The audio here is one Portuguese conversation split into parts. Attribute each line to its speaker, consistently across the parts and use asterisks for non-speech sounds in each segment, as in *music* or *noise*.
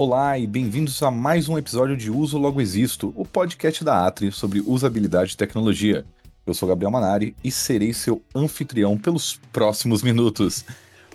Speaker 1: Olá e bem-vindos a mais um episódio de Uso Logo Existo, o podcast da Atri sobre usabilidade e tecnologia. Eu sou Gabriel Manari e serei seu anfitrião pelos próximos minutos.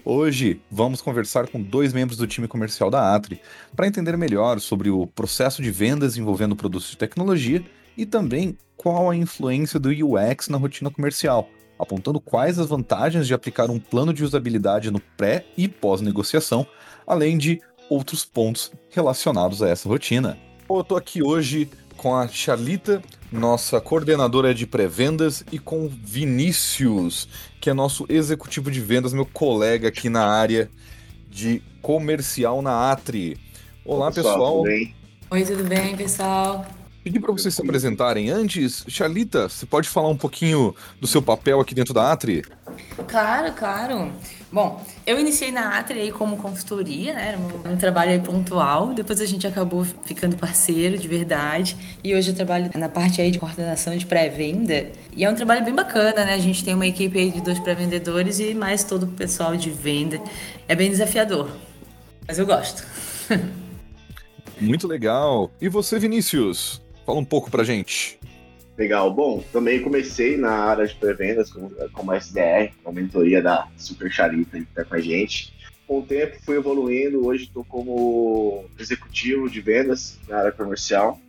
Speaker 1: Hoje vamos conversar com dois membros do time comercial da Atri para entender melhor sobre o processo de vendas envolvendo produtos de tecnologia e também qual a influência do UX na rotina comercial, apontando quais as vantagens de aplicar um plano de usabilidade no pré e pós-negociação, além de outros pontos relacionados a essa rotina. Eu estou aqui hoje com a Charlita, nossa coordenadora de pré-vendas, e com Vinícius, que é nosso executivo de vendas, meu colega aqui na área de comercial na Atri. Olá, pessoal. pessoal.
Speaker 2: Tudo bem? Oi, tudo bem, pessoal?
Speaker 1: Pedi para vocês se apresentarem antes. Charlita, você pode falar um pouquinho do seu papel aqui dentro da Atri?
Speaker 2: Claro, claro. Bom, eu iniciei na Atri aí como consultoria, né? Era um trabalho pontual. Depois a gente acabou ficando parceiro de verdade. E hoje eu trabalho na parte aí de coordenação de pré-venda. E é um trabalho bem bacana, né? A gente tem uma equipe aí de dois pré-vendedores e mais todo o pessoal de venda. É bem desafiador, mas eu gosto. *laughs*
Speaker 1: Muito legal. E você, Vinícius? Fala um pouco pra gente.
Speaker 3: Legal. Bom, também comecei na área de pré-vendas como, como SDR, com a mentoria da Super Charita que está com a gente. Com o tempo fui evoluindo, hoje estou como executivo de vendas na área comercial.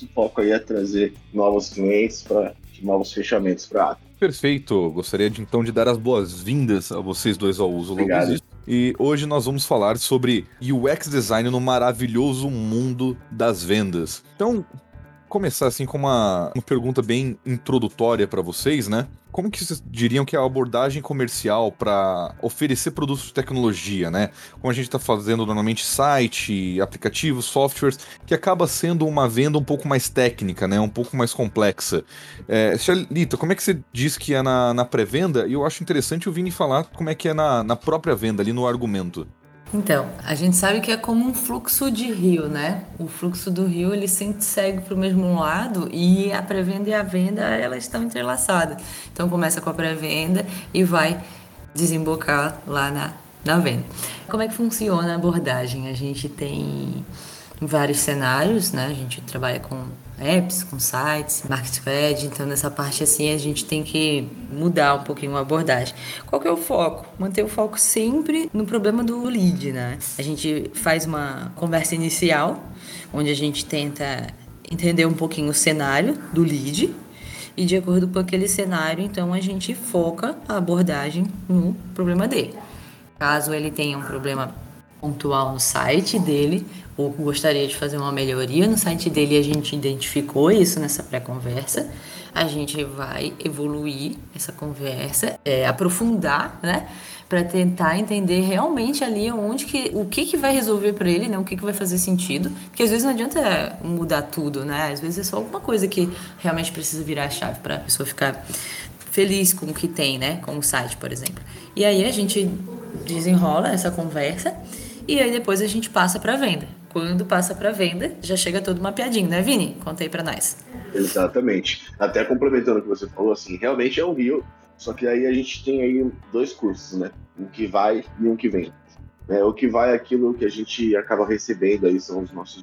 Speaker 3: O foco aí é trazer novos clientes para novos fechamentos para a área.
Speaker 1: Perfeito. Gostaria de, então de dar as boas-vindas a vocês dois ao uso Obrigado. E hoje nós vamos falar sobre UX design no maravilhoso mundo das vendas. Então, começar assim com uma, uma pergunta bem introdutória para vocês, né? Como que vocês diriam que é a abordagem comercial para oferecer produtos de tecnologia, né? Como a gente está fazendo normalmente site, aplicativos, softwares, que acaba sendo uma venda um pouco mais técnica, né? Um pouco mais complexa. É, Lita, como é que você diz que é na, na pré-venda? E eu acho interessante o Vini falar como é que é na, na própria venda, ali no argumento.
Speaker 2: Então, a gente sabe que é como um fluxo de rio, né? O fluxo do rio ele sempre segue para o mesmo lado e a pré-venda e a venda elas estão entrelaçadas. Então começa com a pré-venda e vai desembocar lá na, na venda. Como é que funciona a abordagem? A gente tem vários cenários, né? A gente trabalha com apps, com sites, marketplace, então nessa parte assim a gente tem que mudar um pouquinho a abordagem. Qual que é o foco? Manter o foco sempre no problema do lead, né? A gente faz uma conversa inicial, onde a gente tenta entender um pouquinho o cenário do lead, e de acordo com aquele cenário, então a gente foca a abordagem no problema dele. Caso ele tenha um problema pontual no site dele, ou gostaria de fazer uma melhoria no site dele a gente identificou isso nessa pré-conversa, a gente vai evoluir essa conversa, é, aprofundar, né? para tentar entender realmente ali onde que o que, que vai resolver para ele, né? O que, que vai fazer sentido, porque às vezes não adianta mudar tudo, né? Às vezes é só alguma coisa que realmente precisa virar a chave para a pessoa ficar feliz com o que tem, né? Com o site, por exemplo. E aí a gente desenrola essa conversa e aí depois a gente passa para venda. Quando passa para venda, já chega todo mapeadinho, né, Vini? Conta aí para nós.
Speaker 3: Exatamente. Até complementando o que você falou, assim, realmente é um rio, só que aí a gente tem aí dois cursos, né? Um que vai e um que vem. É, o que vai é aquilo que a gente acaba recebendo aí são os nossos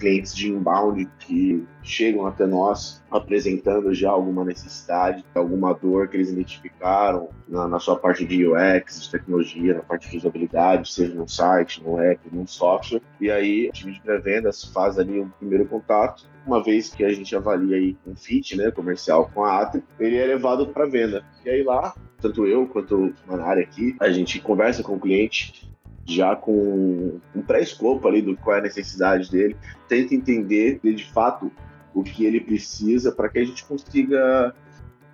Speaker 3: clientes de inbound que chegam até nós apresentando já alguma necessidade, alguma dor que eles identificaram na, na, sua parte de UX, de tecnologia, na parte de usabilidade, seja no site, no app, no software. E aí o time de pré-vendas faz ali um primeiro contato. Uma vez que a gente avalia aí um fit né, comercial com a Atri, ele é levado para venda. E aí lá, tanto eu quanto o Manari aqui, a gente conversa com o cliente, já com um pré-escopo ali do qual é a necessidade dele, tenta entender de fato o que ele precisa para que a gente consiga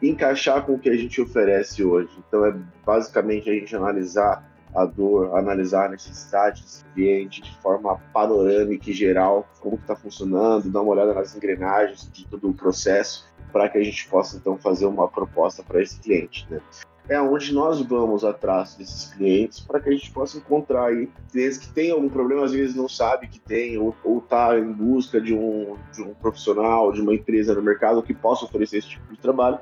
Speaker 3: encaixar com o que a gente oferece hoje. Então é basicamente a gente analisar a dor, analisar a necessidade desse cliente de forma panorâmica e geral, como está funcionando, dar uma olhada nas engrenagens de todo o processo, para que a gente possa então fazer uma proposta para esse cliente. Né? É onde nós vamos atrás desses clientes para que a gente possa encontrar aí clientes que têm algum problema, às vezes não sabe que tem, ou está em busca de um, de um profissional, de uma empresa no mercado que possa oferecer esse tipo de trabalho,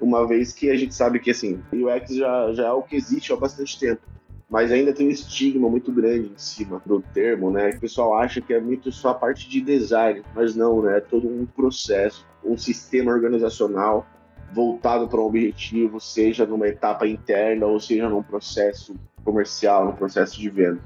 Speaker 3: uma vez que a gente sabe que assim, o UX já, já é o que existe há bastante tempo. mas ainda tem um estigma muito grande em cima do termo, né? O pessoal acha que é muito só a parte de design, mas não, né? É todo um processo, um sistema organizacional voltado para um objetivo, seja numa etapa interna ou seja num processo comercial, num processo de venda.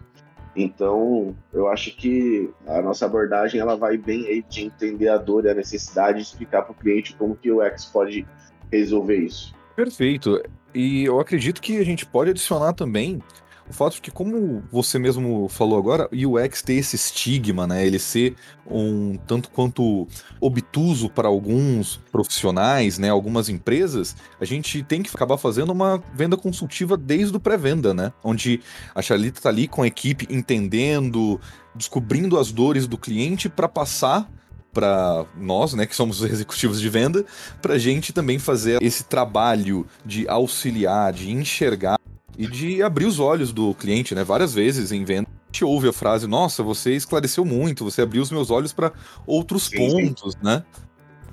Speaker 3: Então, eu acho que a nossa abordagem ela vai bem aí de entender a dor e a necessidade e explicar para o cliente como que o X pode resolver isso.
Speaker 1: Perfeito. E eu acredito que a gente pode adicionar também o fato de que, como você mesmo falou agora, o UX tem esse estigma, né? Ele ser um tanto quanto obtuso para alguns profissionais, né? Algumas empresas, a gente tem que acabar fazendo uma venda consultiva desde o pré-venda, né? Onde a Charlita tá ali com a equipe entendendo, descobrindo as dores do cliente para passar para nós, né, que somos os executivos de venda, para a gente também fazer esse trabalho de auxiliar, de enxergar e de abrir os olhos do cliente, né? Várias vezes em venda a gente ouve a frase: Nossa, você esclareceu muito, você abriu os meus olhos para outros sim, pontos, sim. né?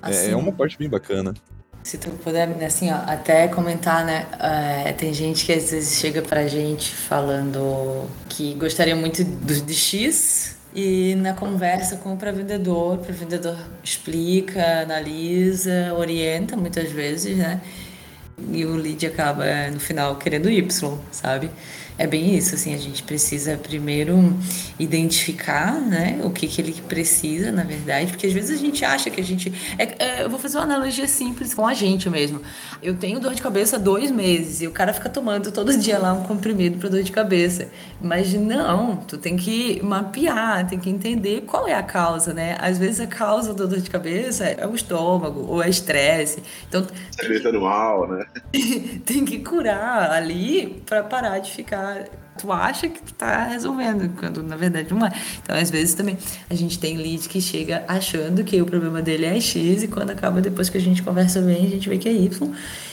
Speaker 1: É, assim, é uma parte bem bacana.
Speaker 2: Se tu puder, assim, ó, até comentar, né? É, tem gente que às vezes chega pra gente falando que gostaria muito do, de X e na conversa com o pré-vendedor, o pré-vendedor explica, analisa, orienta muitas vezes, né? E o lead acaba no final querendo Y, sabe? É bem isso, assim, a gente precisa primeiro identificar, né, o que, que ele precisa, na verdade, porque às vezes a gente acha que a gente. É, é, eu vou fazer uma analogia simples com a gente mesmo. Eu tenho dor de cabeça há dois meses e o cara fica tomando todo dia lá um comprimido para dor de cabeça. Mas não, tu tem que mapear, tem que entender qual é a causa, né? Às vezes a causa da dor de cabeça é o estômago ou é estresse. Então.
Speaker 3: Você mal, né? *laughs*
Speaker 2: tem que curar ali para parar de ficar tu acha que tu tá resolvendo, quando na verdade não é. Então, às vezes também a gente tem lead que chega achando que o problema dele é X e quando acaba depois que a gente conversa bem, a gente vê que é Y.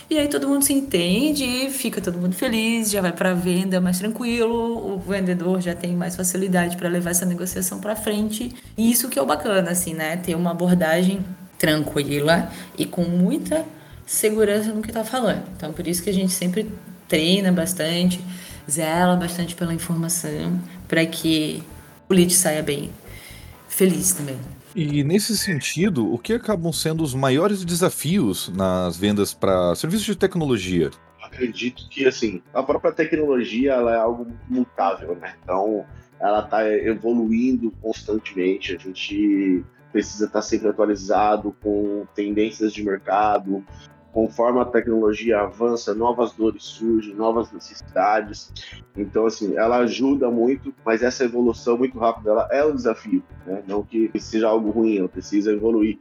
Speaker 2: E aí todo mundo se entende, fica todo mundo feliz, já vai para venda mais tranquilo, o vendedor já tem mais facilidade para levar essa negociação para frente. E isso que é o bacana assim, né? Ter uma abordagem tranquila e com muita segurança no que tá falando. Então, por isso que a gente sempre treina bastante zela bastante pela informação para que o lead saia bem feliz também.
Speaker 1: E nesse sentido, o que acabam sendo os maiores desafios nas vendas para serviços de tecnologia?
Speaker 3: Acredito que assim, a própria tecnologia ela é algo mutável, né? Então, ela está evoluindo constantemente. A gente precisa estar tá sempre atualizado com tendências de mercado, conforme a tecnologia avança, novas dores surgem, novas necessidades. Então, assim, ela ajuda muito, mas essa evolução muito rápida ela é um desafio, né? Não que seja algo ruim, ela precisa evoluir.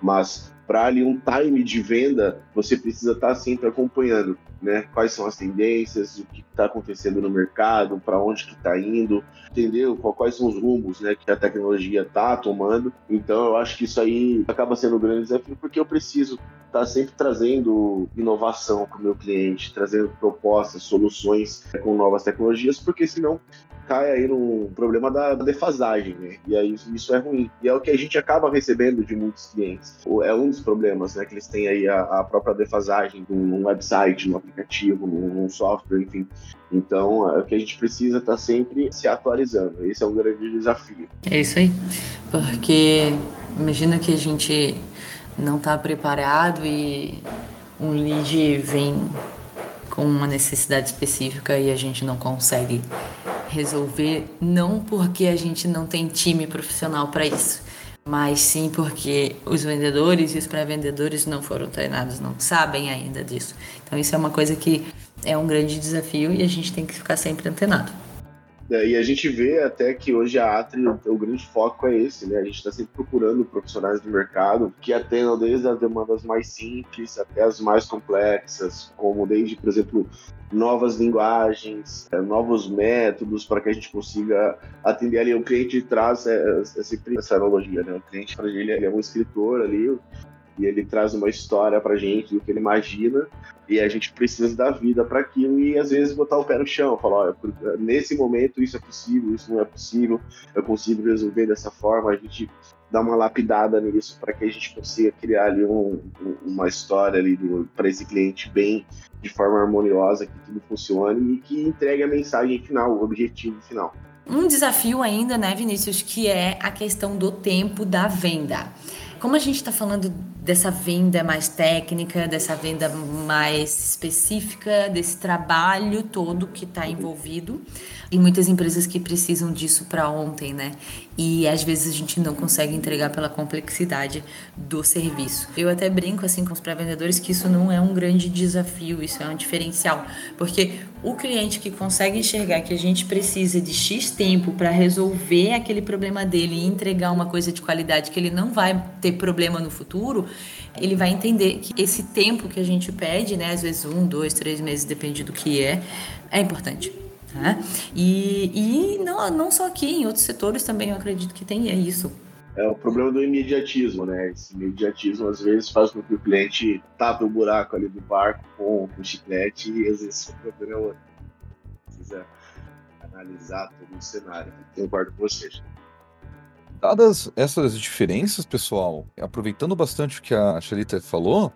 Speaker 3: Mas para ali um time de venda, você precisa estar tá sempre acompanhando, né? Quais são as tendências, o que está acontecendo no mercado, para onde que está indo, entender quais são os rumos, né, que a tecnologia está tomando. Então, eu acho que isso aí acaba sendo um grande desafio, porque eu preciso estar tá sempre trazendo inovação para o meu cliente, trazendo propostas, soluções com novas tecnologias, porque senão cai aí no problema da defasagem, né? E aí isso é ruim. E é o que a gente acaba recebendo de muitos clientes. É um dos problemas, né? Que eles têm aí a, a própria defasagem num website, num aplicativo, num, software, enfim. Então, é o que a gente precisa estar tá sempre se atualizando. Esse é um grande desafio.
Speaker 2: É isso aí. Porque imagina que a gente não está preparado e um lead vem com uma necessidade específica e a gente não consegue resolver, não porque a gente não tem time profissional para isso, mas sim porque os vendedores e os pré-vendedores não foram treinados, não sabem ainda disso. Então isso é uma coisa que é um grande desafio e a gente tem que ficar sempre antenado.
Speaker 3: É, e a gente vê até que hoje a Atri, o grande foco é esse, né? A gente está sempre procurando profissionais do mercado que atendam desde as demandas mais simples até as mais complexas, como desde, por exemplo, novas linguagens, é, novos métodos para que a gente consiga atender ali. O cliente traz é, é sempre essa analogia, né? O cliente, para ele é um escritor ali, e ele traz uma história pra gente do que ele imagina e a gente precisa dar vida para aquilo e às vezes botar o pé no chão, falar, olha, nesse momento isso é possível, isso não é possível, eu consigo resolver dessa forma, a gente dá uma lapidada nisso para que a gente consiga criar ali um, uma história ali para esse cliente bem de forma harmoniosa, que tudo funcione e que entregue a mensagem final, o objetivo final.
Speaker 2: Um desafio ainda, né, Vinícius, que é a questão do tempo da venda. Como a gente está falando dessa venda mais técnica, dessa venda mais específica, desse trabalho todo que está envolvido, e muitas empresas que precisam disso para ontem, né? E às vezes a gente não consegue entregar pela complexidade do serviço. Eu até brinco assim com os pré-vendedores que isso não é um grande desafio, isso é um diferencial, porque o cliente que consegue enxergar que a gente precisa de X tempo para resolver aquele problema dele e entregar uma coisa de qualidade que ele não vai ter problema no futuro, ele vai entender que esse tempo que a gente pede, né, às vezes um, dois, três meses, depende do que é, é importante. Né? E, e não, não só aqui, em outros setores também eu acredito que tem é isso.
Speaker 3: É o problema do imediatismo, né? Esse imediatismo às vezes faz com que o cliente tape o buraco ali do barco com, com chiclete e às vezes o problema precisa analisar todo o cenário. Concordo com vocês.
Speaker 1: Dadas essas diferenças, pessoal, aproveitando bastante o que a Shalita falou,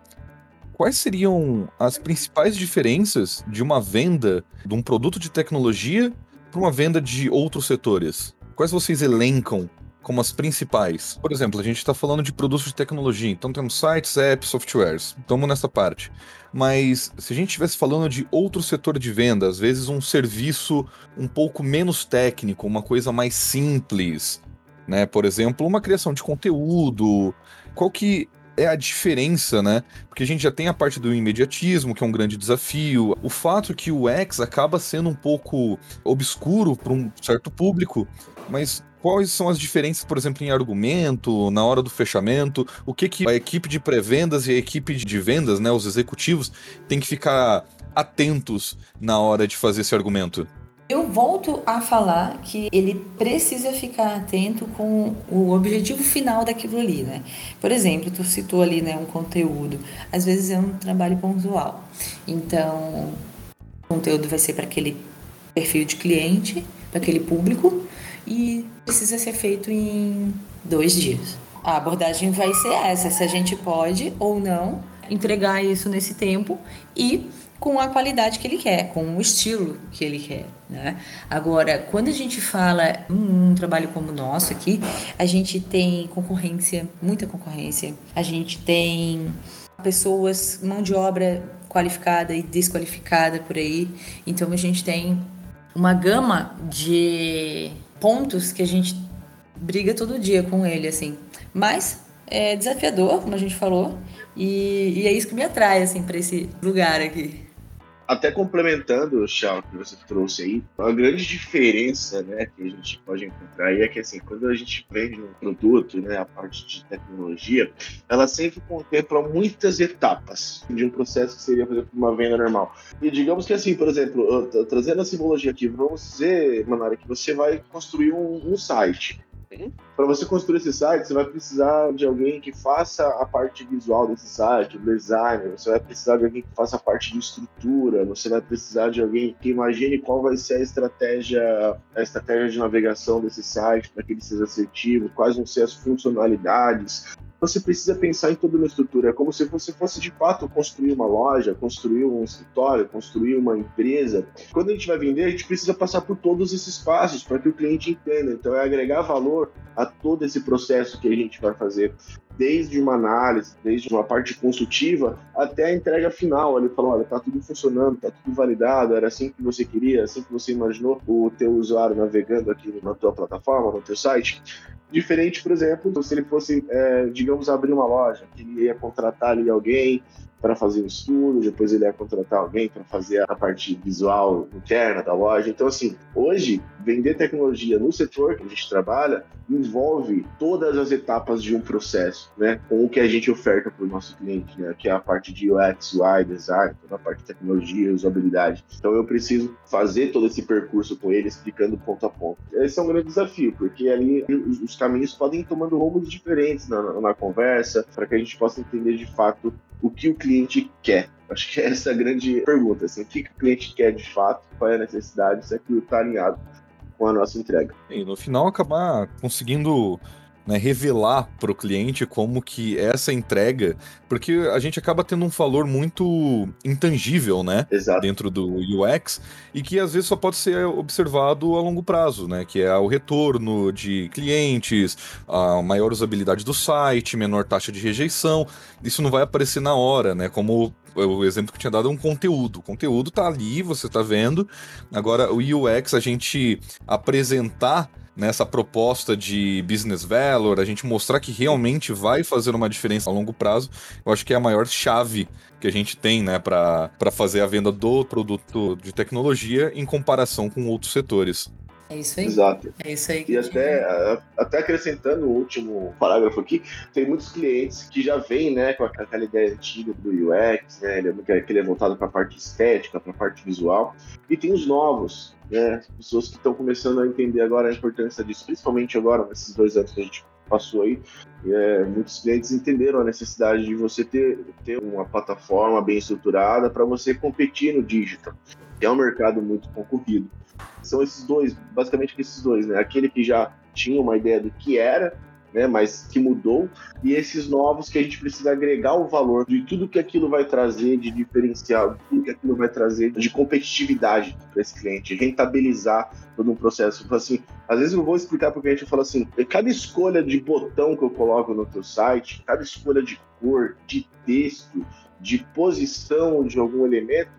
Speaker 1: quais seriam as principais diferenças de uma venda de um produto de tecnologia para uma venda de outros setores? Quais vocês elencam como as principais? Por exemplo, a gente está falando de produtos de tecnologia, então temos sites, apps, softwares. Estamos nessa parte. Mas se a gente estivesse falando de outro setor de venda, às vezes um serviço um pouco menos técnico, uma coisa mais simples, né? Por exemplo, uma criação de conteúdo. Qual que é a diferença, né? Porque a gente já tem a parte do imediatismo, que é um grande desafio. O fato que o X acaba sendo um pouco obscuro para um certo público, mas quais são as diferenças, por exemplo, em argumento, na hora do fechamento? O que, que a equipe de pré-vendas e a equipe de vendas, né, os executivos, tem que ficar atentos na hora de fazer esse argumento?
Speaker 2: Eu volto a falar que ele precisa ficar atento com o objetivo final daquilo ali, né? Por exemplo, tu citou ali, né, um conteúdo. Às vezes é um trabalho pontual. Então, o conteúdo vai ser para aquele perfil de cliente, para aquele público e precisa ser feito em dois dias. A abordagem vai ser essa, se a gente pode ou não entregar isso nesse tempo e com a qualidade que ele quer, com o estilo que ele quer. Né? Agora, quando a gente fala um, um trabalho como o nosso aqui, a gente tem concorrência, muita concorrência, a gente tem pessoas, mão de obra qualificada e desqualificada por aí, então a gente tem uma gama de pontos que a gente briga todo dia com ele, assim. Mas é desafiador, como a gente falou, e, e é isso que me atrai, assim, para esse lugar aqui.
Speaker 3: Até complementando, Chal, que você trouxe aí, a grande diferença né, que a gente pode encontrar aí é que assim, quando a gente vende um produto, né, a parte de tecnologia, ela sempre contempla muitas etapas de um processo que seria, por exemplo, uma venda normal. E digamos que assim, por exemplo, trazendo a simbologia aqui, vamos dizer, Manara, que você vai construir um, um site. Para você construir esse site, você vai precisar de alguém que faça a parte visual desse site, o designer, você vai precisar de alguém que faça a parte de estrutura, você vai precisar de alguém que imagine qual vai ser a estratégia, a estratégia de navegação desse site para que ele seja assertivo, quais vão ser as funcionalidades, você precisa pensar em toda uma estrutura. É como se você fosse de fato construir uma loja, construir um escritório, construir uma empresa. Quando a gente vai vender, a gente precisa passar por todos esses passos para que o cliente entenda. Então, é agregar valor a todo esse processo que a gente vai fazer, desde uma análise, desde uma parte consultiva até a entrega final. Ele falou: olha, tá tudo funcionando, tá tudo validado, era assim que você queria, assim que você imaginou o teu usuário navegando aqui na tua plataforma, no teu site. Diferente, por exemplo, se ele fosse, é, digamos, abrir uma loja, que ele ia contratar ali alguém para fazer um estudo, depois ele ia contratar alguém para fazer a parte visual interna da loja. Então, assim, hoje, vender tecnologia no setor que a gente trabalha envolve todas as etapas de um processo, né? Com o que a gente oferta para o nosso cliente, né? Que é a parte de UX, UI, design, toda a parte de tecnologia, usabilidade. Então, eu preciso fazer todo esse percurso com ele, explicando ponto a ponto. Esse é um grande desafio, porque ali os, os caminhos podem ir tomando rumos diferentes na, na conversa, para que a gente possa entender de fato o que o cliente quer. Acho que *laughs* essa é a grande pergunta, assim, o que, o cliente quer de fato, qual é a necessidade, se aquilo está alinhado com a nossa entrega.
Speaker 1: E no final acabar conseguindo né, revelar para o cliente como que essa entrega, porque a gente acaba tendo um valor muito intangível, né,
Speaker 3: Exato.
Speaker 1: dentro do UX e que às vezes só pode ser observado a longo prazo, né, que é o retorno de clientes, a maior usabilidade do site, menor taxa de rejeição. Isso não vai aparecer na hora, né, como o exemplo que eu tinha dado é um conteúdo. O conteúdo tá ali, você tá vendo. Agora, o UX, a gente apresentar nessa proposta de business value, a gente mostrar que realmente vai fazer uma diferença a longo prazo, eu acho que é a maior chave que a gente tem, né, para fazer a venda do produto de tecnologia em comparação com outros setores.
Speaker 2: É isso aí.
Speaker 3: Exato.
Speaker 2: É isso aí.
Speaker 3: E até, até acrescentando o último parágrafo aqui, tem muitos clientes que já vêm né, com aquela ideia antiga do UX, né, que ele é voltado para a parte estética, para a parte visual, e tem os novos, né, pessoas que estão começando a entender agora a importância disso, principalmente agora, nesses dois anos que a gente passou aí, é, muitos clientes entenderam a necessidade de você ter, ter uma plataforma bem estruturada para você competir no digital, que é um mercado muito concorrido. São esses dois, basicamente esses dois, né? Aquele que já tinha uma ideia do que era, né, mas que mudou, e esses novos que a gente precisa agregar o valor de tudo que aquilo vai trazer de diferencial, de tudo que aquilo vai trazer de competitividade para esse cliente, rentabilizar todo um processo. Assim, às vezes eu vou explicar para o cliente, eu falo assim, cada escolha de botão que eu coloco no teu site, cada escolha de cor, de texto, de posição de algum elemento,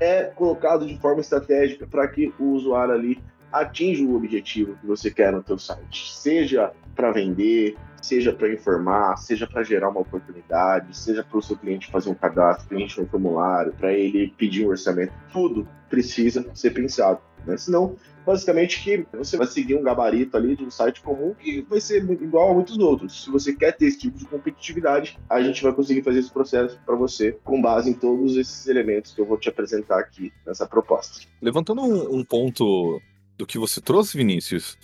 Speaker 3: é colocado de forma estratégica para que o usuário ali atinja o objetivo que você quer no teu site, seja para vender, seja para informar, seja para gerar uma oportunidade, seja para o seu cliente fazer um cadastro, preencher um formulário, para ele pedir um orçamento, tudo precisa ser pensado, né? Senão, basicamente que você vai seguir um gabarito ali de um site comum que vai ser igual a muitos outros. Se você quer ter esse tipo de competitividade, a gente vai conseguir fazer esse processo para você com base em todos esses elementos que eu vou te apresentar aqui nessa proposta.
Speaker 1: Levantando um, um ponto do que você trouxe, Vinícius,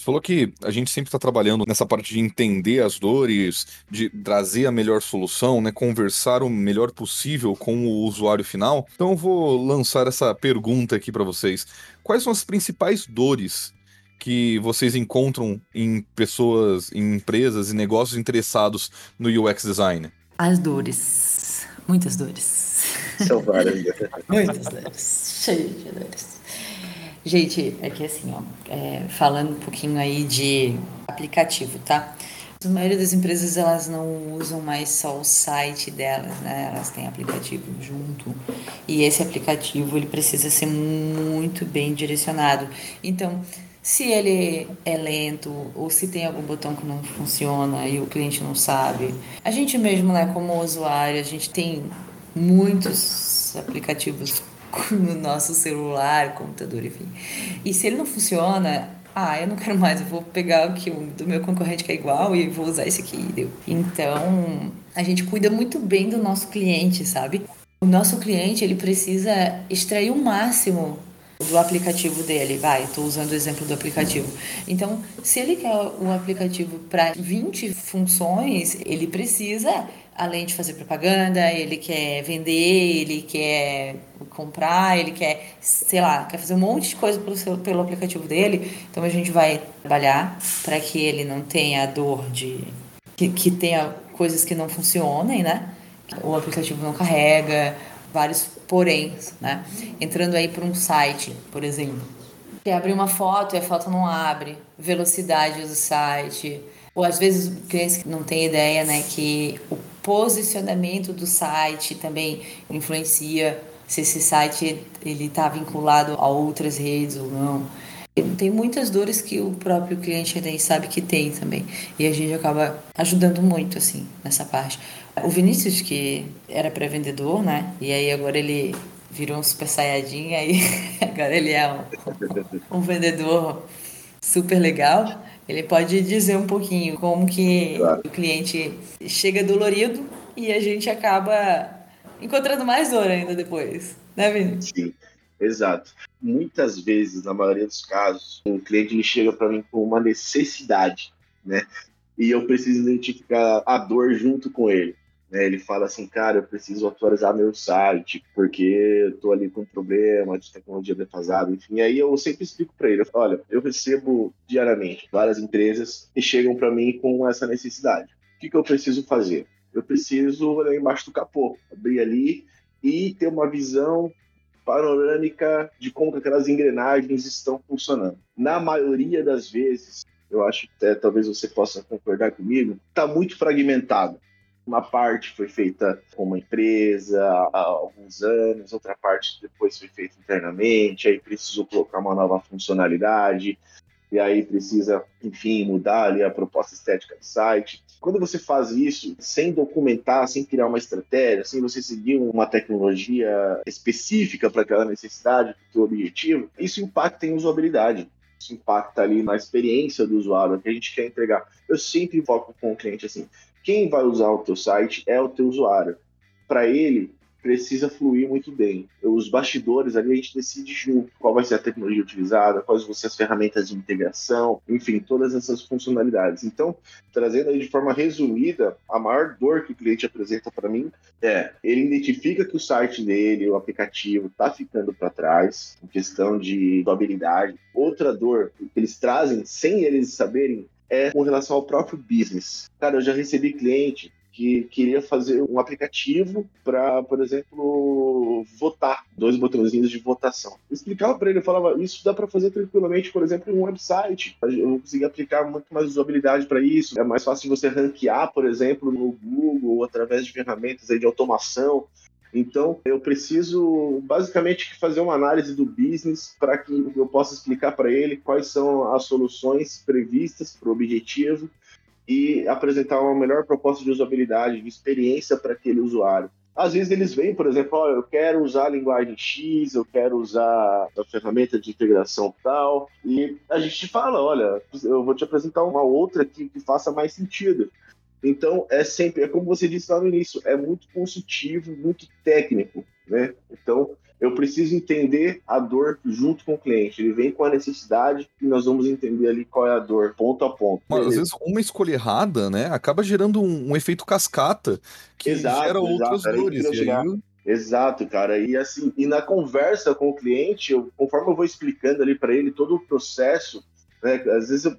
Speaker 1: você falou que a gente sempre está trabalhando nessa parte de entender as dores, de trazer a melhor solução, né, conversar o melhor possível com o usuário final. Então eu vou lançar essa pergunta aqui para vocês. Quais são as principais dores que vocês encontram em pessoas, em empresas e negócios interessados no UX design?
Speaker 2: As dores. Muitas dores.
Speaker 3: São várias. *laughs*
Speaker 2: Muitas dores. Cheio de dores. Gente, é que assim, ó, é, falando um pouquinho aí de aplicativo, tá? A maioria das empresas elas não usam mais só o site delas, né? Elas têm aplicativo junto e esse aplicativo ele precisa ser muito bem direcionado. Então, se ele é lento ou se tem algum botão que não funciona e o cliente não sabe, a gente mesmo, né, como usuário, a gente tem muitos aplicativos no nosso celular, computador, enfim. E se ele não funciona, ah, eu não quero mais, eu vou pegar o que do meu concorrente que é igual e vou usar esse aqui. Deu. Então, a gente cuida muito bem do nosso cliente, sabe? O nosso cliente, ele precisa extrair o máximo do aplicativo dele. Vai, estou usando o exemplo do aplicativo. Então, se ele quer o aplicativo para 20 funções, ele precisa além de fazer propaganda, ele quer vender, ele quer comprar, ele quer, sei lá, quer fazer um monte de coisa pelo, seu, pelo aplicativo dele. Então a gente vai trabalhar para que ele não tenha dor de. Que, que tenha coisas que não funcionem, né? O aplicativo não carrega, vários poréns, né? Entrando aí para um site, por exemplo. Quer abrir uma foto e a foto não abre, velocidade do site. Ou às vezes clientes que não têm ideia, né, que o posicionamento do site também influencia se esse site ele está vinculado a outras redes ou não. Tem muitas dores que o próprio cliente nem sabe que tem também. E a gente acaba ajudando muito, assim, nessa parte. O Vinícius, que era pré-vendedor, né? E aí agora ele virou um super saiyajin, aí *laughs* agora ele é um, um vendedor super legal. Ele pode dizer um pouquinho como que claro. o cliente chega dolorido e a gente acaba encontrando mais dor ainda depois, né, Vini?
Speaker 3: Sim, exato. Muitas vezes, na maioria dos casos, um cliente me chega para mim com uma necessidade, né? E eu preciso identificar a dor junto com ele. Né? Ele fala assim, cara, eu preciso atualizar meu site porque eu tô ali com um problema de tecnologia defasada, enfim. Aí eu sempre explico para ele, olha, eu recebo diariamente várias empresas que chegam para mim com essa necessidade. O que, que eu preciso fazer? Eu preciso olhar embaixo do capô, abrir ali e ter uma visão panorâmica de como aquelas engrenagens estão funcionando. Na maioria das vezes, eu acho que até, talvez você possa concordar comigo, está muito fragmentado. Uma parte foi feita com uma empresa há alguns anos, outra parte depois foi feita internamente, aí precisou colocar uma nova funcionalidade, e aí precisa, enfim, mudar ali a proposta estética do site. Quando você faz isso sem documentar, sem criar uma estratégia, sem você seguir uma tecnologia específica para aquela necessidade, para o seu objetivo, isso impacta em usabilidade. Isso impacta ali na experiência do usuário, que a gente quer entregar. Eu sempre invoco com o cliente assim: quem vai usar o teu site é o teu usuário. Para ele, precisa fluir muito bem. Os bastidores ali a gente decide junto qual vai ser a tecnologia utilizada, quais vão ser as ferramentas de integração, enfim, todas essas funcionalidades. Então, trazendo aí de forma resumida, a maior dor que o cliente apresenta para mim é ele identifica que o site dele, o aplicativo, está ficando para trás em questão de habilidade. Outra dor que eles trazem sem eles saberem é com relação ao próprio business. Cara, eu já recebi cliente que queria fazer um aplicativo para, por exemplo, votar, dois botãozinhos de votação. Eu explicava para ele, eu falava, isso dá para fazer tranquilamente, por exemplo, em um website. Eu vou conseguir aplicar muito mais usabilidade para isso. É mais fácil você ranquear, por exemplo, no Google ou através de ferramentas de automação. Então, eu preciso basicamente fazer uma análise do business para que eu possa explicar para ele quais são as soluções previstas para o objetivo e apresentar uma melhor proposta de usabilidade, de experiência para aquele usuário. Às vezes eles vêm, por exemplo, eu quero usar a linguagem X, eu quero usar a ferramenta de integração tal, e a gente fala, olha, eu vou te apresentar uma outra que faça mais sentido. Então, é sempre, é como você disse lá no início, é muito consultivo, muito técnico, né? Então, eu preciso entender a dor junto com o cliente. Ele vem com a necessidade e nós vamos entender ali qual é a dor, ponto a ponto.
Speaker 1: Mas, às vezes, uma escolha errada, né, acaba gerando um, um efeito cascata que exato, gera exato, outras dores. E aí...
Speaker 3: Exato, cara. E assim, e na conversa com o cliente, eu, conforme eu vou explicando ali para ele todo o processo, né? Às vezes,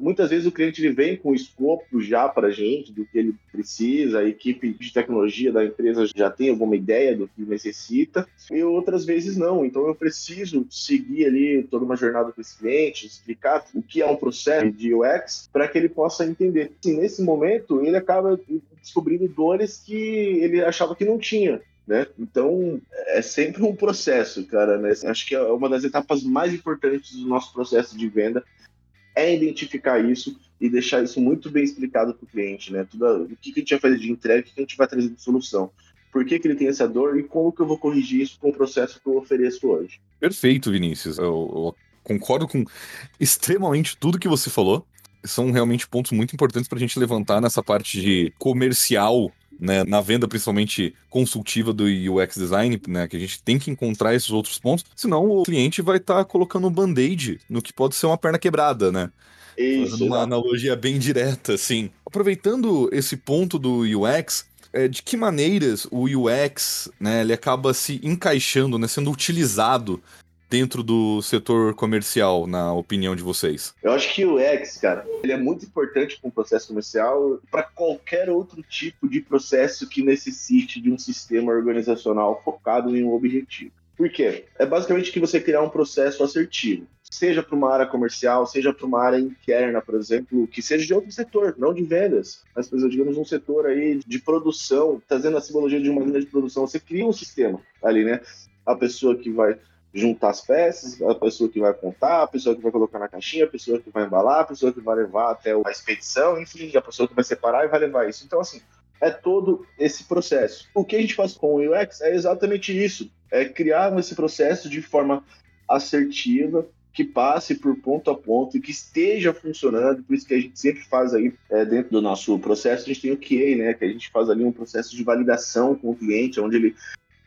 Speaker 3: muitas vezes o cliente ele vem com o escopo já para a gente do que ele precisa, a equipe de tecnologia da empresa já tem alguma ideia do que necessita, e outras vezes não. Então eu preciso seguir ali toda uma jornada com esse cliente, explicar o que é um processo de UX para que ele possa entender. E nesse momento ele acaba descobrindo dores que ele achava que não tinha. Né? Então, é sempre um processo, cara. Né? Acho que é uma das etapas mais importantes do nosso processo de venda é identificar isso e deixar isso muito bem explicado para o cliente, né? Tudo, o que, que a gente vai fazer de entrega, o que a gente vai trazer de solução. Por que, que ele tem essa dor e como que eu vou corrigir isso com o processo que eu ofereço hoje.
Speaker 1: Perfeito, Vinícius. Eu, eu concordo com extremamente tudo que você falou. São realmente pontos muito importantes para a gente levantar nessa parte de comercial né, na venda principalmente consultiva do UX design, né, que a gente tem que encontrar esses outros pontos, senão o cliente vai estar tá colocando um band-aid no que pode ser uma perna quebrada, né? Isso. Fazendo uma analogia bem direta, assim. Aproveitando esse ponto do UX, é, de que maneiras o UX, né, ele acaba se encaixando, né, sendo utilizado dentro do setor comercial, na opinião de vocês?
Speaker 3: Eu acho que o UX, cara, ele é muito importante para um processo comercial, para qualquer outro tipo de processo que necessite de um sistema organizacional focado em um objetivo. Por quê? É basicamente que você criar um processo assertivo, seja para uma área comercial, seja para uma área interna, por exemplo, que seja de outro setor, não de vendas, mas, por exemplo, digamos um setor aí de produção, trazendo a simbologia de uma linha de produção, você cria um sistema ali, né? A pessoa que vai juntar as peças, a pessoa que vai contar, a pessoa que vai colocar na caixinha, a pessoa que vai embalar, a pessoa que vai levar até a expedição, enfim, a pessoa que vai separar e vai levar isso. Então, assim, é todo esse processo. O que a gente faz com o UX é exatamente isso: é criar esse processo de forma assertiva, que passe por ponto a ponto e que esteja funcionando. Por isso que a gente sempre faz aí, é, dentro do nosso processo, a gente tem o QA, né? Que a gente faz ali um processo de validação com o cliente, onde ele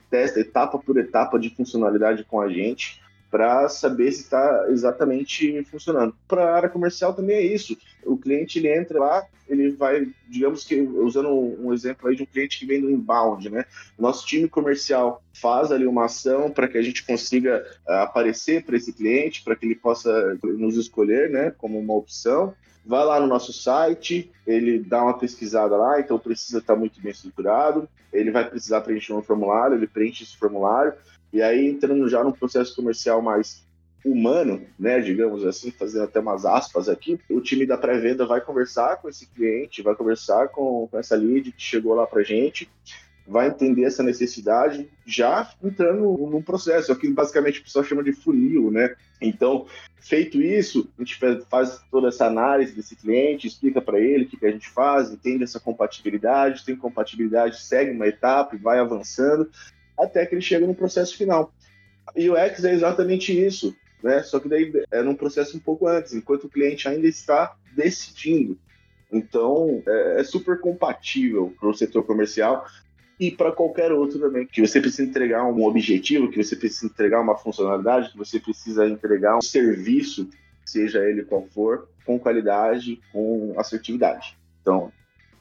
Speaker 3: testa etapa por etapa de funcionalidade com a gente para saber se está exatamente funcionando. Para a área comercial também é isso. O cliente ele entra lá, ele vai, digamos que usando um exemplo aí de um cliente que vem do inbound, né? Nosso time comercial faz ali uma ação para que a gente consiga uh, aparecer para esse cliente, para que ele possa nos escolher, né, como uma opção vai lá no nosso site, ele dá uma pesquisada lá, então precisa estar muito bem estruturado, ele vai precisar preencher um formulário, ele preenche esse formulário, e aí entrando já num processo comercial mais humano, né, digamos assim, fazendo até umas aspas aqui, o time da pré-venda vai conversar com esse cliente, vai conversar com, com essa lead que chegou lá pra gente, vai entender essa necessidade já entrando num processo, é o que basicamente o pessoal chama de funil, né? Então, feito isso, a gente faz toda essa análise desse cliente, explica para ele o que, que a gente faz, entende essa compatibilidade, tem compatibilidade, segue uma etapa e vai avançando até que ele chega no processo final. E o X é exatamente isso, né? Só que daí é num processo um pouco antes, enquanto o cliente ainda está decidindo. Então, é, é super compatível para o setor comercial e para qualquer outro também. Que você precisa entregar um objetivo, que você precisa entregar uma funcionalidade, que você precisa entregar um serviço, seja ele qual for, com qualidade, com assertividade. Então,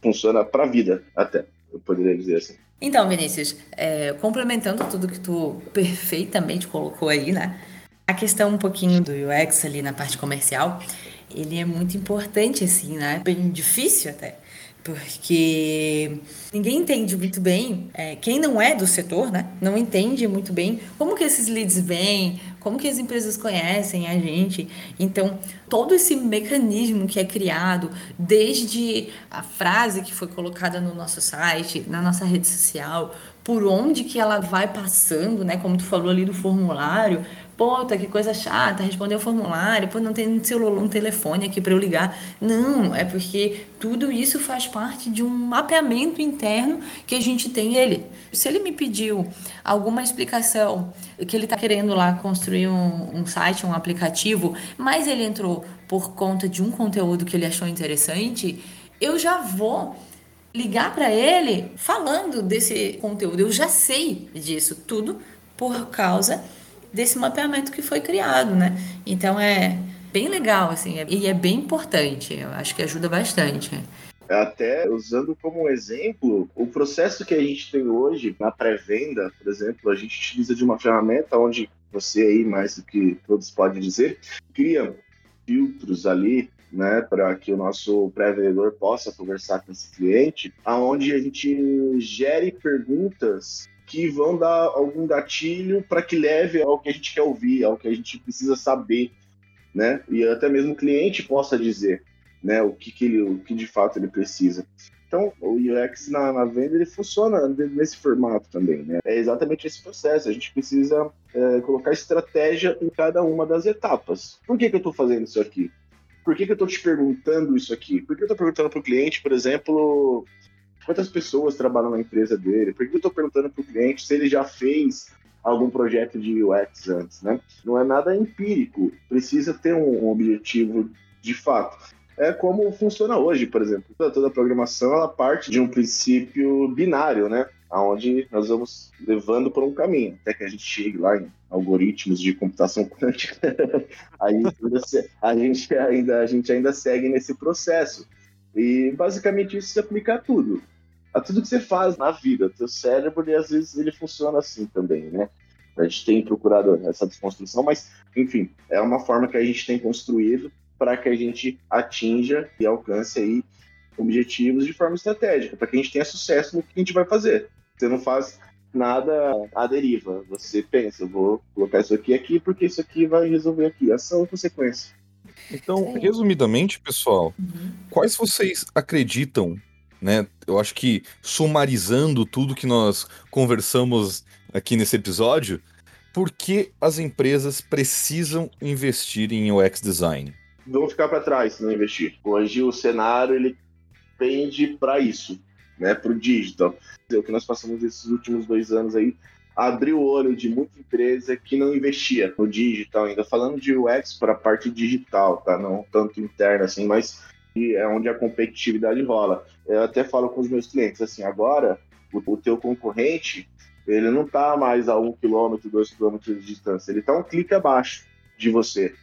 Speaker 3: funciona para a vida até, eu poderia dizer assim.
Speaker 2: Então, Vinícius, é, complementando tudo que tu perfeitamente colocou aí, né? A questão um pouquinho do UX ali na parte comercial, ele é muito importante, assim, né? Bem difícil até porque ninguém entende muito bem, é, quem não é do setor, né, não entende muito bem como que esses leads vêm, como que as empresas conhecem a gente. Então, todo esse mecanismo que é criado, desde a frase que foi colocada no nosso site, na nossa rede social, por onde que ela vai passando, né, como tu falou ali do formulário, Puta, que coisa chata, responder o formulário, pô, não tem um celular, um telefone aqui para eu ligar. Não, é porque tudo isso faz parte de um mapeamento interno que a gente tem ele. Se ele me pediu alguma explicação que ele está querendo lá construir um, um site, um aplicativo, mas ele entrou por conta de um conteúdo que ele achou interessante, eu já vou ligar para ele falando desse conteúdo. Eu já sei disso tudo por causa desse mapeamento que foi criado, né? Então é bem legal, assim, é, e é bem importante, eu acho que ajuda bastante.
Speaker 3: Até usando como exemplo, o processo que a gente tem hoje na pré-venda, por exemplo, a gente utiliza de uma ferramenta onde você aí, mais do que todos podem dizer, cria filtros ali né, para que o nosso pré-vendedor possa conversar com esse cliente, aonde a gente gere perguntas que vão dar algum gatilho para que leve ao que a gente quer ouvir, ao que a gente precisa saber, né? E até mesmo o cliente possa dizer, né, o que, que ele, o que de fato ele precisa. Então, o UX na, na, venda ele funciona nesse formato também, né? É exatamente esse processo. A gente precisa é, colocar estratégia em cada uma das etapas. Por que, que eu estou fazendo isso aqui? Por que, que eu estou te perguntando isso aqui? Por que eu estou perguntando para o cliente, por exemplo, quantas pessoas trabalham na empresa dele, por que eu estou perguntando para o cliente se ele já fez algum projeto de UX antes, né? Não é nada empírico, precisa ter um objetivo de fato. É como funciona hoje, por exemplo. Toda a programação ela parte de um princípio binário, né? Onde nós vamos levando por um caminho, até que a gente chegue lá em algoritmos de computação quântica. *laughs* Aí a gente ainda a gente ainda segue nesse processo. E basicamente isso se aplica a tudo a tudo que você faz na vida. Teu cérebro, e às vezes, ele funciona assim também, né? A gente tem procurado essa desconstrução, mas, enfim, é uma forma que a gente tem construído para que a gente atinja e alcance aí objetivos de forma estratégica, para que a gente tenha sucesso no que a gente vai fazer. Você não faz nada à deriva. Você pensa, vou colocar isso aqui aqui porque isso aqui vai resolver aqui. Ação e consequência.
Speaker 1: Então, resumidamente, pessoal, uhum. quais vocês acreditam né? Eu acho que sumarizando tudo que nós conversamos aqui nesse episódio, por que as empresas precisam investir em UX design?
Speaker 3: Vão ficar para trás se não investir. Hoje o cenário ele pende para isso, né, para o digital. O que nós passamos esses últimos dois anos aí abriu o olho de muita empresa que não investia no digital ainda. Falando de UX para a parte digital, tá? Não tanto interna assim, mas é onde a competitividade rola. Eu até falo com os meus clientes assim, agora o, o teu concorrente ele não está mais a um quilômetro, dois quilômetros de distância, ele está um clique abaixo de você.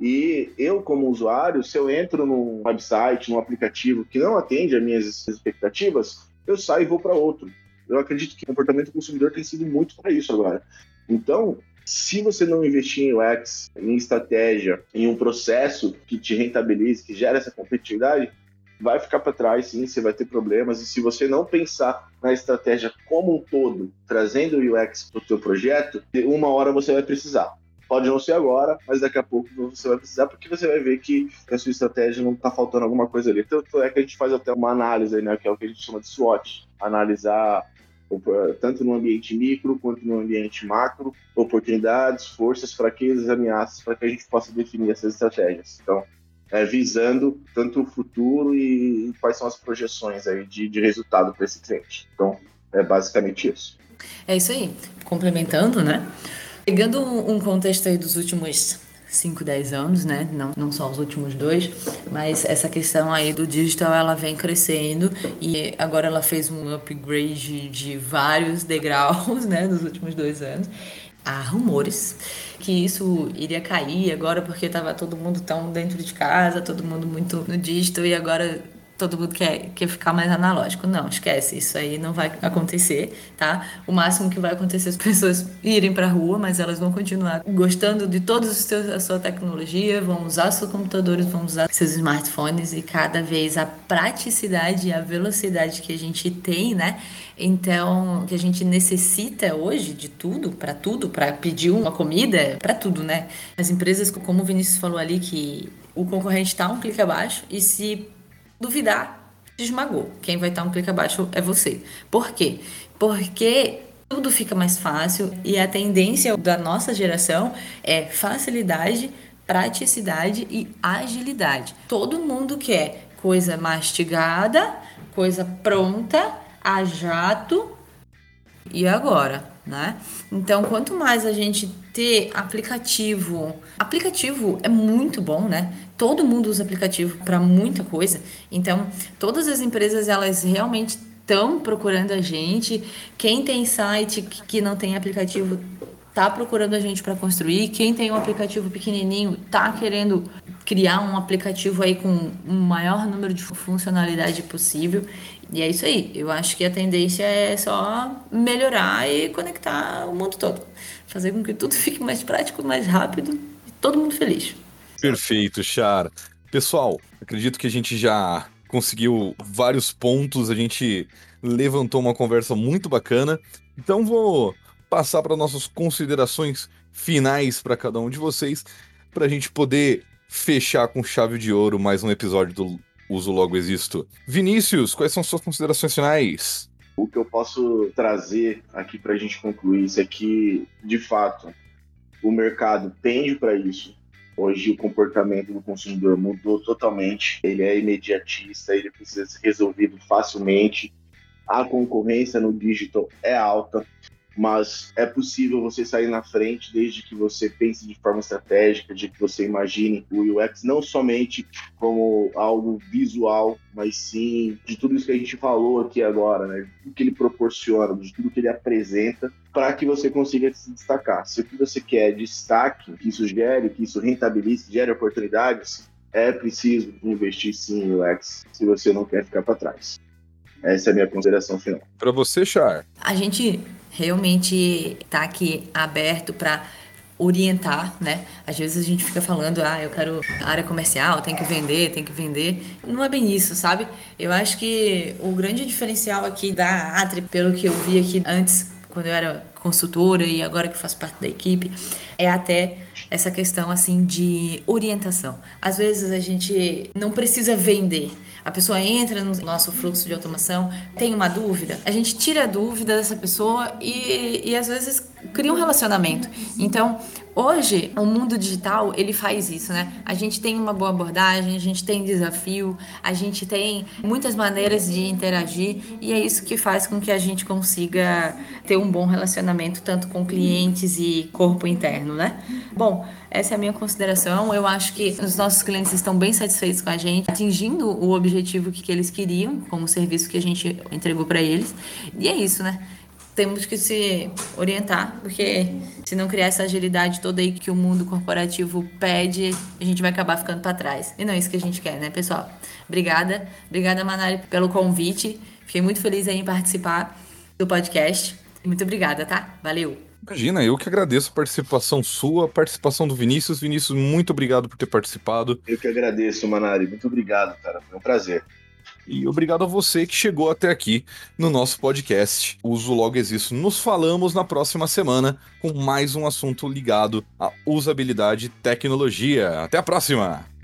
Speaker 3: E eu, como usuário, se eu entro num website, num aplicativo que não atende às minhas expectativas, eu saio e vou para outro. Eu acredito que o comportamento do consumidor tem sido muito para isso agora. Então, se você não investir em UX, em estratégia, em um processo que te rentabilize, que gere essa competitividade, vai ficar para trás, sim, você vai ter problemas. E se você não pensar na estratégia como um todo, trazendo o UX para o seu projeto, uma hora você vai precisar. Pode não ser agora, mas daqui a pouco você vai precisar, porque você vai ver que a sua estratégia não está faltando alguma coisa ali. Tanto é que a gente faz até uma análise, né, que é o que a gente chama de SWOT, analisar tanto no ambiente micro quanto no ambiente macro, oportunidades, forças, fraquezas, ameaças, para que a gente possa definir essas estratégias. Então, é, visando tanto o futuro e quais são as projeções aí de, de resultado para esse cliente. Então, é basicamente isso.
Speaker 2: É isso aí. Complementando, né? Pegando um contexto aí dos últimos 5, 10 anos, né? Não, não só os últimos dois, mas essa questão aí do digital ela vem crescendo e agora ela fez um upgrade de vários *laughs* degraus, né? Nos últimos dois anos. Há rumores que isso iria cair agora porque estava todo mundo tão dentro de casa, todo mundo muito no digital e agora todo mundo quer, quer ficar mais analógico. Não, esquece, isso aí não vai acontecer, tá? O máximo que vai acontecer é as pessoas irem para a rua, mas elas vão continuar gostando de toda a sua tecnologia, vão usar seus computadores, vão usar seus smartphones e cada vez a praticidade e a velocidade que a gente tem, né? Então, que a gente necessita hoje de tudo, para tudo, para pedir uma comida, para tudo, né? As empresas, como o Vinícius falou ali, que o concorrente está um clique abaixo e se duvidar, esmagou. Quem vai estar um clique abaixo é você. Por quê? Porque tudo fica mais fácil e a tendência da nossa geração é facilidade, praticidade e agilidade. Todo mundo quer coisa mastigada, coisa pronta, a jato e agora, né? Então, quanto mais a gente ter aplicativo, aplicativo é muito bom, né? Todo mundo usa aplicativo para muita coisa. Então, todas as empresas elas realmente estão procurando a gente. Quem tem site que não tem aplicativo tá procurando a gente para construir. Quem tem um aplicativo pequenininho tá querendo criar um aplicativo aí com o maior número de funcionalidade possível. E é isso aí. Eu acho que a tendência é só melhorar e conectar o mundo todo. Fazer com que tudo *laughs* fique mais prático, mais rápido e todo mundo feliz.
Speaker 1: Perfeito, Char. Pessoal, acredito que a gente já conseguiu vários pontos, a gente levantou uma conversa muito bacana. Então vou passar para nossas considerações finais para cada um de vocês, para a gente poder fechar com chave de ouro mais um episódio do Uso Logo Existo. Vinícius, quais são suas considerações finais?
Speaker 3: O que eu posso trazer aqui para a gente concluir isso é que, de fato, o mercado tende para isso. Hoje o comportamento do consumidor mudou totalmente. Ele é imediatista, ele precisa ser resolvido facilmente. A concorrência no digital é alta mas é possível você sair na frente desde que você pense de forma estratégica, de que você imagine o UX não somente como algo visual, mas sim de tudo isso que a gente falou aqui agora, né? Tudo que ele proporciona, de tudo que ele apresenta, para que você consiga se destacar. Se o que você quer é destaque, que isso gere, que isso rentabilize, gere oportunidades, é preciso investir sim em UX se você não quer ficar para trás. Essa é a minha consideração final.
Speaker 1: Para você, Char.
Speaker 2: A gente realmente está aqui aberto para orientar, né? Às vezes a gente fica falando, ah, eu quero área comercial, tem que vender, tem que vender. Não é bem isso, sabe? Eu acho que o grande diferencial aqui da Atri, pelo que eu vi aqui antes, quando eu era consultora e agora que faço parte da equipe, é até essa questão assim de orientação. Às vezes a gente não precisa vender. A pessoa entra no nosso fluxo de automação, tem uma dúvida, a gente tira a dúvida dessa pessoa e, e às vezes cria um relacionamento. Então, Hoje, o mundo digital, ele faz isso, né? A gente tem uma boa abordagem, a gente tem desafio, a gente tem muitas maneiras de interagir e é isso que faz com que a gente consiga ter um bom relacionamento tanto com clientes e corpo interno, né? Bom, essa é a minha consideração. Eu acho que os nossos clientes estão bem satisfeitos com a gente, atingindo o objetivo que, eles queriam, como o serviço que a gente entregou para eles. E é isso, né? Temos que se orientar, porque se não criar essa agilidade toda aí que o mundo corporativo pede, a gente vai acabar ficando para trás. E não é isso que a gente quer, né, pessoal? Obrigada, obrigada Manari pelo convite. Fiquei muito feliz em participar do podcast. Muito obrigada, tá? Valeu.
Speaker 1: Imagina, eu que agradeço a participação sua, a participação do Vinícius. Vinícius, muito obrigado por ter participado.
Speaker 3: Eu que agradeço, Manari. Muito obrigado, cara. Foi um prazer.
Speaker 1: E obrigado a você que chegou até aqui no nosso podcast. Uso Logo Existo. Nos falamos na próxima semana com mais um assunto ligado à usabilidade e tecnologia. Até a próxima!